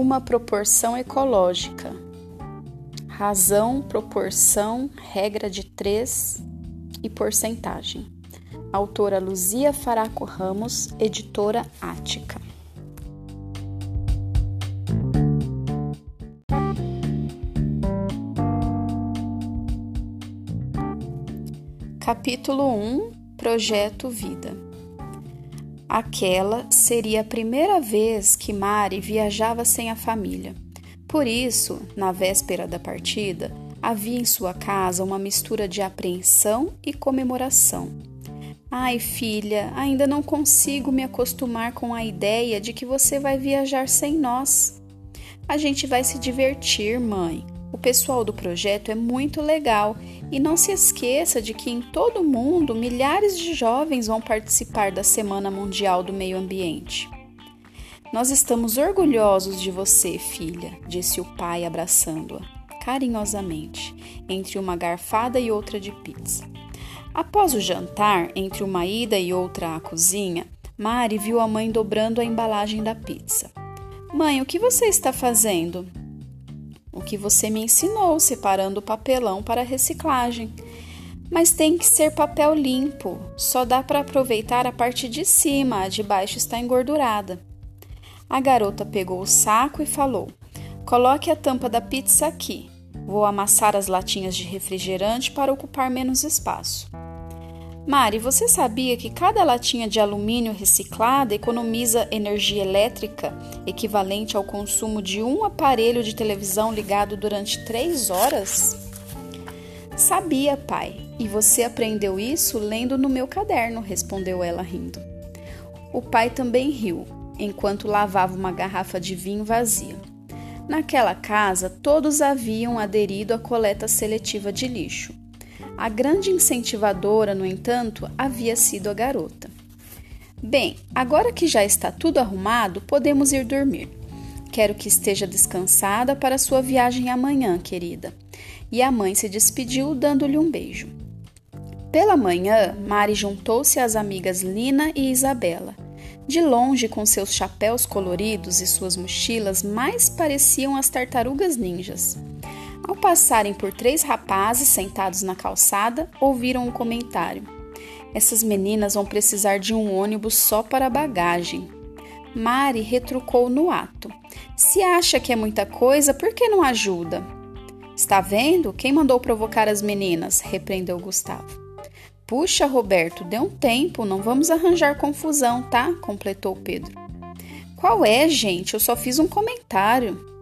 uma proporção ecológica. Razão, proporção, regra de três e porcentagem. Autora Luzia Faraco Ramos, editora Ática. Capítulo 1 Projeto Vida Aquela seria a primeira vez que Mari viajava sem a família. Por isso, na véspera da partida, havia em sua casa uma mistura de apreensão e comemoração. Ai, filha, ainda não consigo me acostumar com a ideia de que você vai viajar sem nós. A gente vai se divertir, mãe. O pessoal do projeto é muito legal e não se esqueça de que em todo o mundo milhares de jovens vão participar da Semana Mundial do Meio Ambiente. Nós estamos orgulhosos de você, filha, disse o pai abraçando-a carinhosamente, entre uma garfada e outra de pizza. Após o jantar, entre uma ida e outra à cozinha, Mari viu a mãe dobrando a embalagem da pizza. Mãe, o que você está fazendo? O que você me ensinou, separando o papelão para reciclagem. Mas tem que ser papel limpo, só dá para aproveitar a parte de cima, a de baixo está engordurada. A garota pegou o saco e falou: Coloque a tampa da pizza aqui. Vou amassar as latinhas de refrigerante para ocupar menos espaço. Mari, você sabia que cada latinha de alumínio reciclada economiza energia elétrica equivalente ao consumo de um aparelho de televisão ligado durante três horas? Sabia, pai, e você aprendeu isso lendo no meu caderno, respondeu ela rindo. O pai também riu, enquanto lavava uma garrafa de vinho vazia. Naquela casa, todos haviam aderido à coleta seletiva de lixo. A grande incentivadora, no entanto, havia sido a garota. Bem, agora que já está tudo arrumado, podemos ir dormir. Quero que esteja descansada para sua viagem amanhã, querida. E a mãe se despediu, dando-lhe um beijo. Pela manhã, Mari juntou-se às amigas Lina e Isabela. De longe, com seus chapéus coloridos e suas mochilas, mais pareciam as tartarugas ninjas. Ao passarem por três rapazes sentados na calçada, ouviram um comentário. Essas meninas vão precisar de um ônibus só para bagagem. Mari retrucou no ato. Se acha que é muita coisa, por que não ajuda? Está vendo? Quem mandou provocar as meninas? repreendeu Gustavo. Puxa, Roberto, dê um tempo, não vamos arranjar confusão, tá? completou Pedro. Qual é, gente? Eu só fiz um comentário.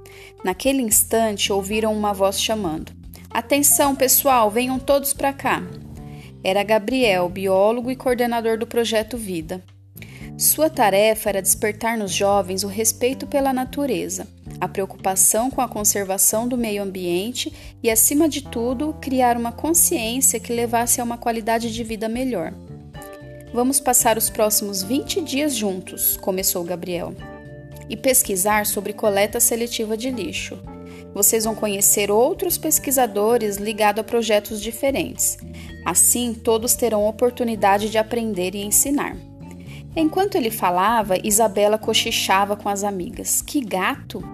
Naquele instante, ouviram uma voz chamando: Atenção, pessoal, venham todos para cá. Era Gabriel, biólogo e coordenador do projeto Vida. Sua tarefa era despertar nos jovens o respeito pela natureza, a preocupação com a conservação do meio ambiente e, acima de tudo, criar uma consciência que levasse a uma qualidade de vida melhor. Vamos passar os próximos 20 dias juntos, começou Gabriel e pesquisar sobre coleta seletiva de lixo. Vocês vão conhecer outros pesquisadores ligados a projetos diferentes. Assim, todos terão oportunidade de aprender e ensinar. Enquanto ele falava, Isabela cochichava com as amigas. Que gato!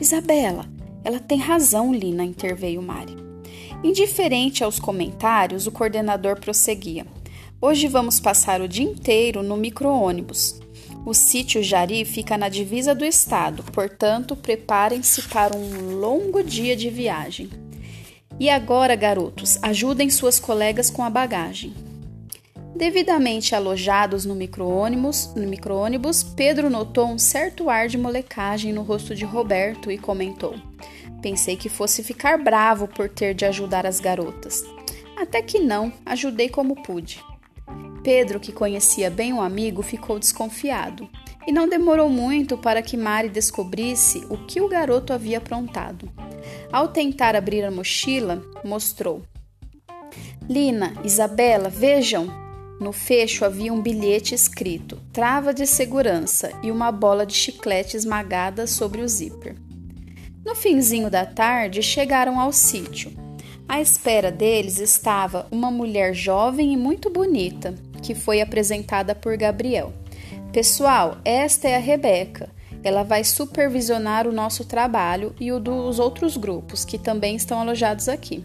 Isabela, ela tem razão, Lina, interveio Mari. Indiferente aos comentários, o coordenador prosseguia. Hoje vamos passar o dia inteiro no micro-ônibus. O sítio Jari fica na divisa do estado, portanto, preparem-se para um longo dia de viagem. E agora, garotos, ajudem suas colegas com a bagagem. Devidamente alojados no micro-ônibus, micro Pedro notou um certo ar de molecagem no rosto de Roberto e comentou: Pensei que fosse ficar bravo por ter de ajudar as garotas. Até que não, ajudei como pude. Pedro, que conhecia bem o amigo, ficou desconfiado. E não demorou muito para que Mari descobrisse o que o garoto havia aprontado. Ao tentar abrir a mochila, mostrou. Lina, Isabela, vejam! No fecho havia um bilhete escrito: trava de segurança e uma bola de chiclete esmagada sobre o zíper. No finzinho da tarde, chegaram ao sítio. À espera deles estava uma mulher jovem e muito bonita, que foi apresentada por Gabriel. Pessoal, esta é a Rebeca. Ela vai supervisionar o nosso trabalho e o dos outros grupos que também estão alojados aqui.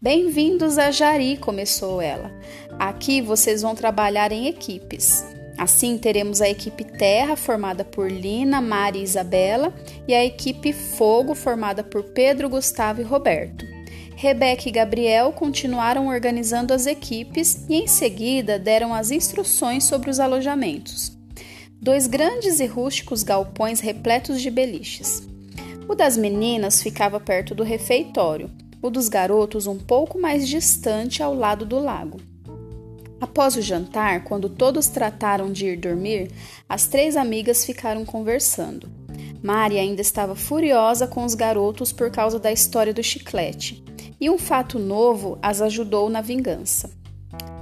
Bem-vindos a Jari, começou ela. Aqui vocês vão trabalhar em equipes. Assim, teremos a equipe Terra, formada por Lina, Mari e Isabela, e a equipe Fogo, formada por Pedro, Gustavo e Roberto. Rebeca e Gabriel continuaram organizando as equipes e, em seguida, deram as instruções sobre os alojamentos. Dois grandes e rústicos galpões repletos de beliches. O das meninas ficava perto do refeitório, o dos garotos um pouco mais distante ao lado do lago. Após o jantar, quando todos trataram de ir dormir, as três amigas ficaram conversando. Mari ainda estava furiosa com os garotos por causa da história do chiclete, e um fato novo as ajudou na vingança.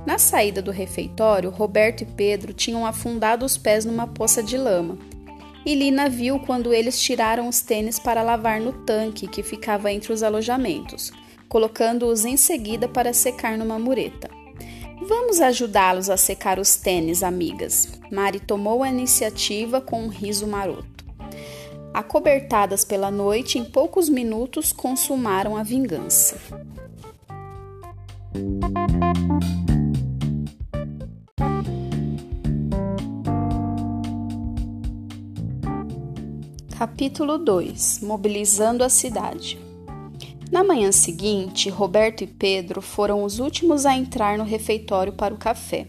Na saída do refeitório, Roberto e Pedro tinham afundado os pés numa poça de lama. E Lina viu quando eles tiraram os tênis para lavar no tanque que ficava entre os alojamentos, colocando-os em seguida para secar numa mureta. Vamos ajudá-los a secar os tênis, amigas. Mari tomou a iniciativa com um riso maroto. Acobertadas pela noite, em poucos minutos consumaram a vingança. Capítulo 2 Mobilizando a cidade na manhã seguinte, Roberto e Pedro foram os últimos a entrar no refeitório para o café.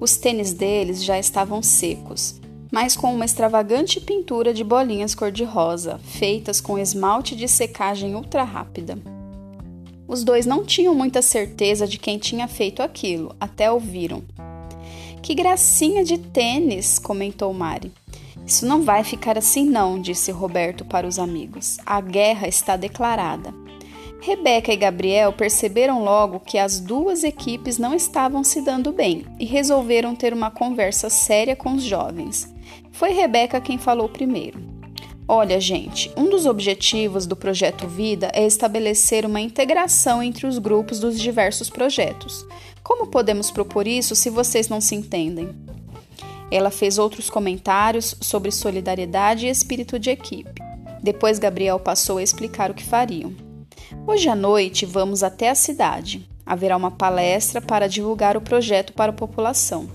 Os tênis deles já estavam secos, mas com uma extravagante pintura de bolinhas cor-de-rosa, feitas com esmalte de secagem ultra rápida. Os dois não tinham muita certeza de quem tinha feito aquilo, até ouviram. Que gracinha de tênis, comentou Mari. Isso não vai ficar assim, não, disse Roberto para os amigos. A guerra está declarada. Rebeca e Gabriel perceberam logo que as duas equipes não estavam se dando bem e resolveram ter uma conversa séria com os jovens. Foi Rebeca quem falou primeiro. Olha, gente, um dos objetivos do projeto Vida é estabelecer uma integração entre os grupos dos diversos projetos. Como podemos propor isso se vocês não se entendem? Ela fez outros comentários sobre solidariedade e espírito de equipe. Depois, Gabriel passou a explicar o que fariam. Hoje à noite vamos até a cidade. Haverá uma palestra para divulgar o projeto para a população.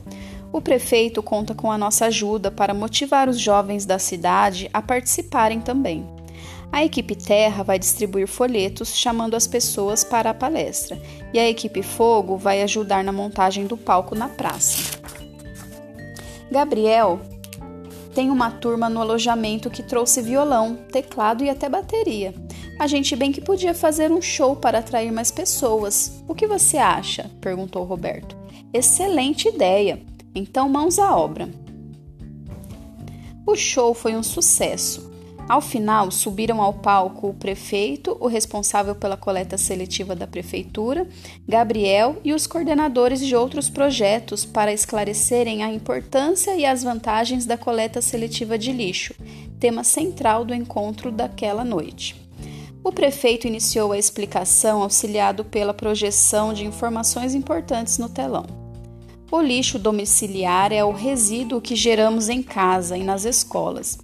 O prefeito conta com a nossa ajuda para motivar os jovens da cidade a participarem também. A equipe Terra vai distribuir folhetos chamando as pessoas para a palestra, e a equipe Fogo vai ajudar na montagem do palco na praça. Gabriel tem uma turma no alojamento que trouxe violão, teclado e até bateria. A gente bem que podia fazer um show para atrair mais pessoas. O que você acha? perguntou Roberto. Excelente ideia. Então, mãos à obra. O show foi um sucesso. Ao final, subiram ao palco o prefeito, o responsável pela coleta seletiva da prefeitura, Gabriel e os coordenadores de outros projetos para esclarecerem a importância e as vantagens da coleta seletiva de lixo, tema central do encontro daquela noite. O prefeito iniciou a explicação auxiliado pela projeção de informações importantes no telão. O lixo domiciliar é o resíduo que geramos em casa e nas escolas,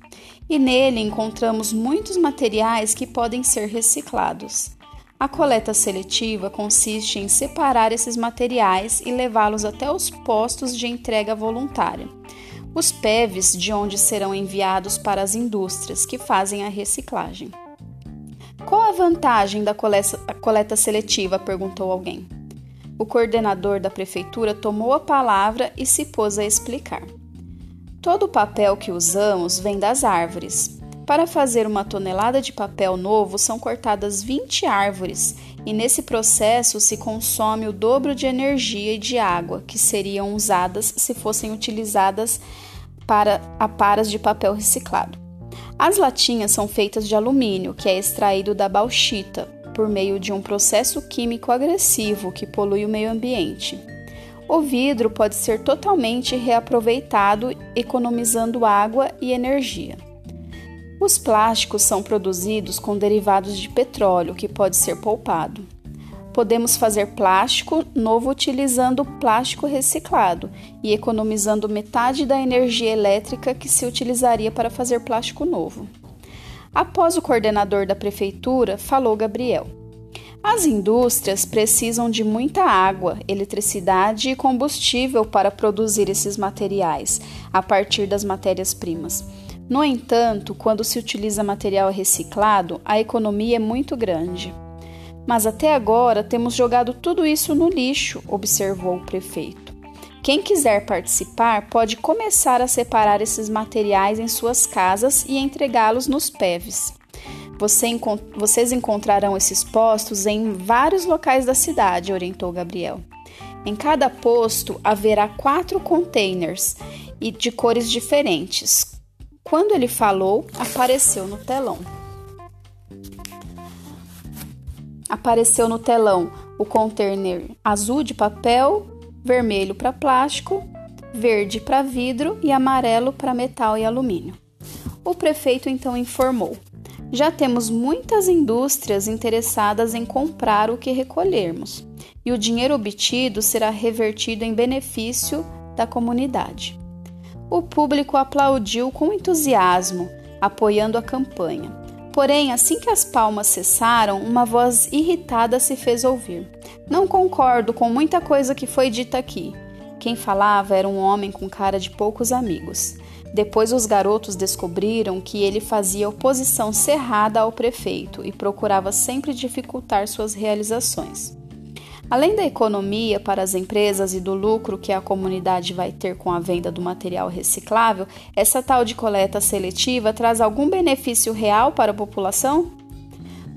e nele encontramos muitos materiais que podem ser reciclados. A coleta seletiva consiste em separar esses materiais e levá-los até os postos de entrega voluntária, os PEVs, de onde serão enviados para as indústrias que fazem a reciclagem. Qual a vantagem da coleta seletiva? perguntou alguém. O coordenador da prefeitura tomou a palavra e se pôs a explicar. Todo o papel que usamos vem das árvores. Para fazer uma tonelada de papel novo são cortadas 20 árvores e nesse processo se consome o dobro de energia e de água que seriam usadas se fossem utilizadas para aparas de papel reciclado. As latinhas são feitas de alumínio, que é extraído da bauxita, por meio de um processo químico agressivo que polui o meio ambiente. O vidro pode ser totalmente reaproveitado, economizando água e energia. Os plásticos são produzidos com derivados de petróleo, que pode ser poupado. Podemos fazer plástico novo utilizando plástico reciclado e economizando metade da energia elétrica que se utilizaria para fazer plástico novo. Após o coordenador da prefeitura, falou Gabriel. As indústrias precisam de muita água, eletricidade e combustível para produzir esses materiais a partir das matérias-primas. No entanto, quando se utiliza material reciclado, a economia é muito grande. Mas até agora temos jogado tudo isso no lixo, observou o prefeito. Quem quiser participar pode começar a separar esses materiais em suas casas e entregá-los nos PEVs. Você encont vocês encontrarão esses postos em vários locais da cidade, orientou Gabriel. Em cada posto haverá quatro containers e de cores diferentes. Quando ele falou, apareceu no telão. apareceu no telão o container azul de papel, vermelho para plástico, verde para vidro e amarelo para metal e alumínio. O prefeito então informou: Já temos muitas indústrias interessadas em comprar o que recolhermos, e o dinheiro obtido será revertido em benefício da comunidade. O público aplaudiu com entusiasmo, apoiando a campanha. Porém, assim que as palmas cessaram, uma voz irritada se fez ouvir. Não concordo com muita coisa que foi dita aqui. Quem falava era um homem com cara de poucos amigos. Depois os garotos descobriram que ele fazia oposição cerrada ao prefeito e procurava sempre dificultar suas realizações. Além da economia para as empresas e do lucro que a comunidade vai ter com a venda do material reciclável, essa tal de coleta seletiva traz algum benefício real para a população?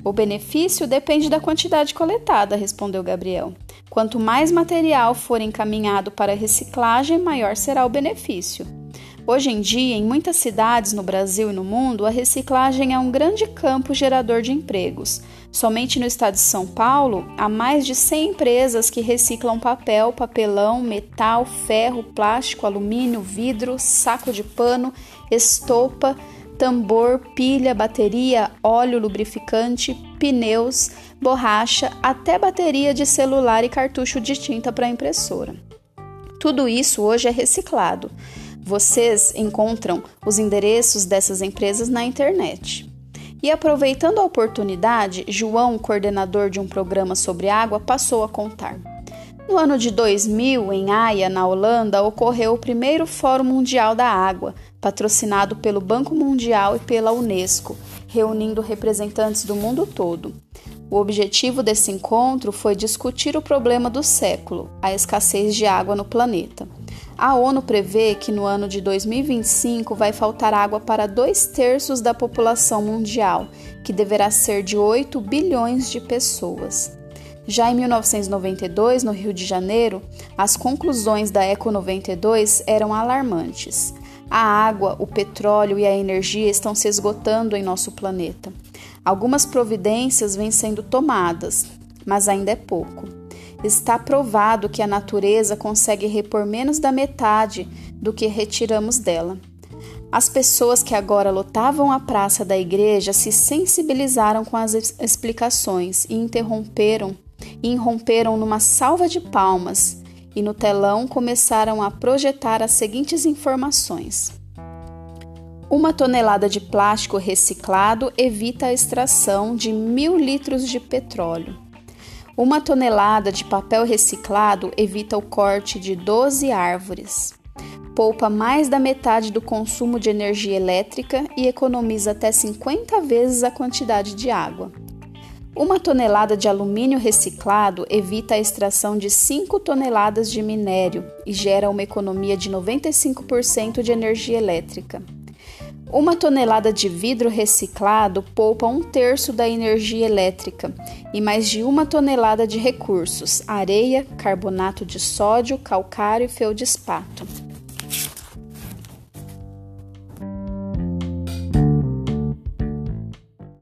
O benefício depende da quantidade coletada, respondeu Gabriel. Quanto mais material for encaminhado para reciclagem, maior será o benefício. Hoje em dia, em muitas cidades no Brasil e no mundo, a reciclagem é um grande campo gerador de empregos. Somente no estado de São Paulo, há mais de 100 empresas que reciclam papel, papelão, metal, ferro, plástico, alumínio, vidro, saco de pano, estopa, tambor, pilha, bateria, óleo lubrificante, pneus, borracha, até bateria de celular e cartucho de tinta para impressora. Tudo isso hoje é reciclado. Vocês encontram os endereços dessas empresas na internet. E aproveitando a oportunidade, João, coordenador de um programa sobre água, passou a contar. No ano de 2000, em Haia, na Holanda, ocorreu o primeiro Fórum Mundial da Água, patrocinado pelo Banco Mundial e pela Unesco, reunindo representantes do mundo todo. O objetivo desse encontro foi discutir o problema do século, a escassez de água no planeta. A ONU prevê que no ano de 2025 vai faltar água para dois terços da população mundial, que deverá ser de 8 bilhões de pessoas. Já em 1992, no Rio de Janeiro, as conclusões da Eco 92 eram alarmantes. A água, o petróleo e a energia estão se esgotando em nosso planeta. Algumas providências vêm sendo tomadas, mas ainda é pouco está provado que a natureza consegue repor menos da metade do que retiramos dela. As pessoas que agora lotavam a praça da igreja se sensibilizaram com as explicações e interromperam e irromperam numa salva de palmas e no telão começaram a projetar as seguintes informações. Uma tonelada de plástico reciclado evita a extração de mil litros de petróleo. Uma tonelada de papel reciclado evita o corte de 12 árvores. Poupa mais da metade do consumo de energia elétrica e economiza até 50 vezes a quantidade de água. Uma tonelada de alumínio reciclado evita a extração de 5 toneladas de minério e gera uma economia de 95% de energia elétrica. Uma tonelada de vidro reciclado poupa um terço da energia elétrica e mais de uma tonelada de recursos: areia, carbonato de sódio, calcário e feldespato.